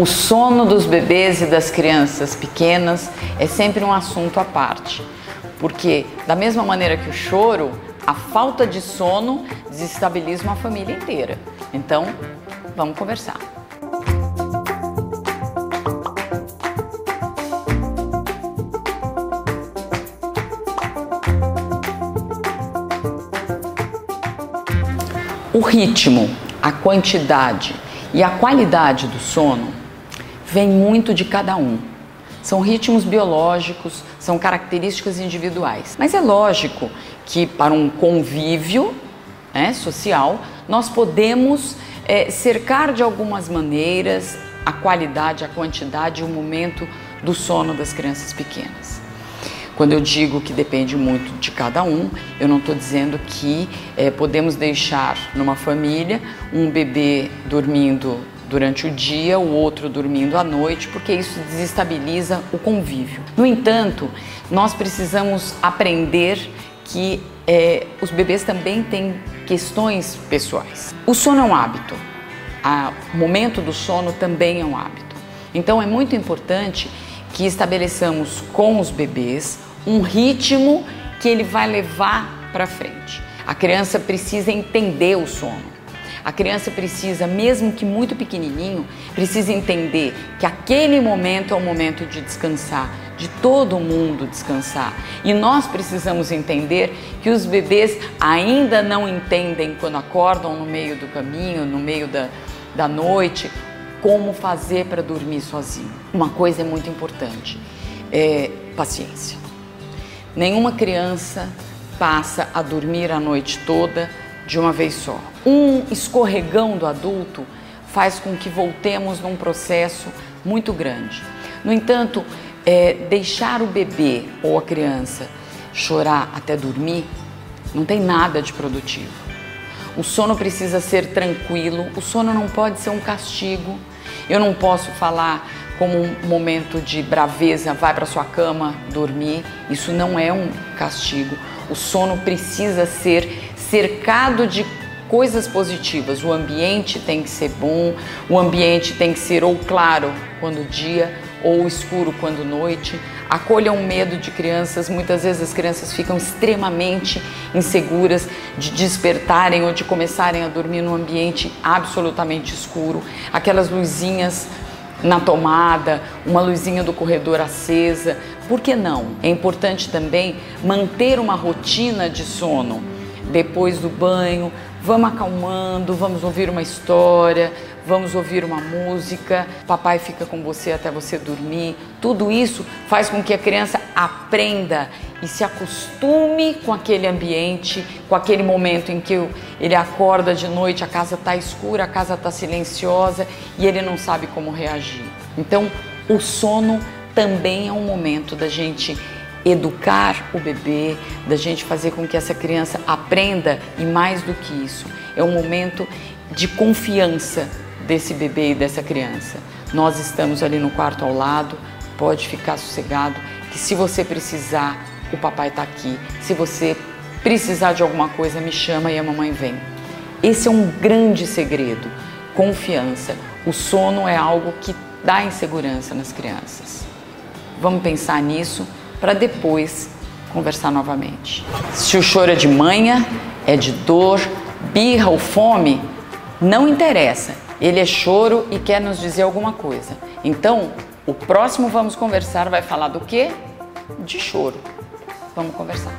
O sono dos bebês e das crianças pequenas é sempre um assunto à parte, porque, da mesma maneira que o choro, a falta de sono desestabiliza uma família inteira. Então, vamos conversar. O ritmo, a quantidade e a qualidade do sono vem muito de cada um. São ritmos biológicos, são características individuais. Mas é lógico que para um convívio né, social nós podemos é, cercar de algumas maneiras a qualidade, a quantidade e o momento do sono das crianças pequenas. Quando eu digo que depende muito de cada um, eu não estou dizendo que é, podemos deixar numa família um bebê dormindo durante o dia, o outro dormindo à noite, porque isso desestabiliza o convívio. No entanto, nós precisamos aprender que é, os bebês também têm questões pessoais. O sono é um hábito, o momento do sono também é um hábito. Então é muito importante que estabeleçamos com os bebês um ritmo que ele vai levar para frente. A criança precisa entender o sono. A criança precisa, mesmo que muito pequenininho, precisa entender que aquele momento é o momento de descansar, de todo mundo descansar. E nós precisamos entender que os bebês ainda não entendem quando acordam no meio do caminho, no meio da, da noite, como fazer para dormir sozinho. Uma coisa é muito importante: é paciência. Nenhuma criança passa a dormir a noite toda de uma vez só. Um escorregão do adulto faz com que voltemos num processo muito grande. No entanto, é, deixar o bebê ou a criança chorar até dormir não tem nada de produtivo. O sono precisa ser tranquilo, o sono não pode ser um castigo. Eu não posso falar como um momento de braveza, vai para sua cama dormir. Isso não é um castigo. O sono precisa ser cercado de coisas positivas. O ambiente tem que ser bom, o ambiente tem que ser ou claro quando dia ou escuro quando noite. Acolha um medo de crianças. Muitas vezes as crianças ficam extremamente inseguras de despertarem ou de começarem a dormir num ambiente absolutamente escuro. Aquelas luzinhas na tomada, uma luzinha do corredor acesa. Por que não? É importante também manter uma rotina de sono. Depois do banho, vamos acalmando, vamos ouvir uma história, vamos ouvir uma música, papai fica com você até você dormir. Tudo isso faz com que a criança aprenda e se acostume com aquele ambiente, com aquele momento em que ele acorda de noite, a casa está escura, a casa está silenciosa e ele não sabe como reagir. Então, o sono também é um momento da gente educar o bebê, da gente fazer com que essa criança aprenda e mais do que isso, é um momento de confiança desse bebê e dessa criança. Nós estamos ali no quarto ao lado, pode ficar sossegado que se você precisar, o papai está aqui. Se você precisar de alguma coisa, me chama e a mamãe vem. Esse é um grande segredo. Confiança. O sono é algo que dá insegurança nas crianças. Vamos pensar nisso para depois conversar novamente. Se o choro é de manha, é de dor, birra ou fome, não interessa. Ele é choro e quer nos dizer alguma coisa. Então, o próximo Vamos Conversar vai falar do quê? De choro. Vamos conversar.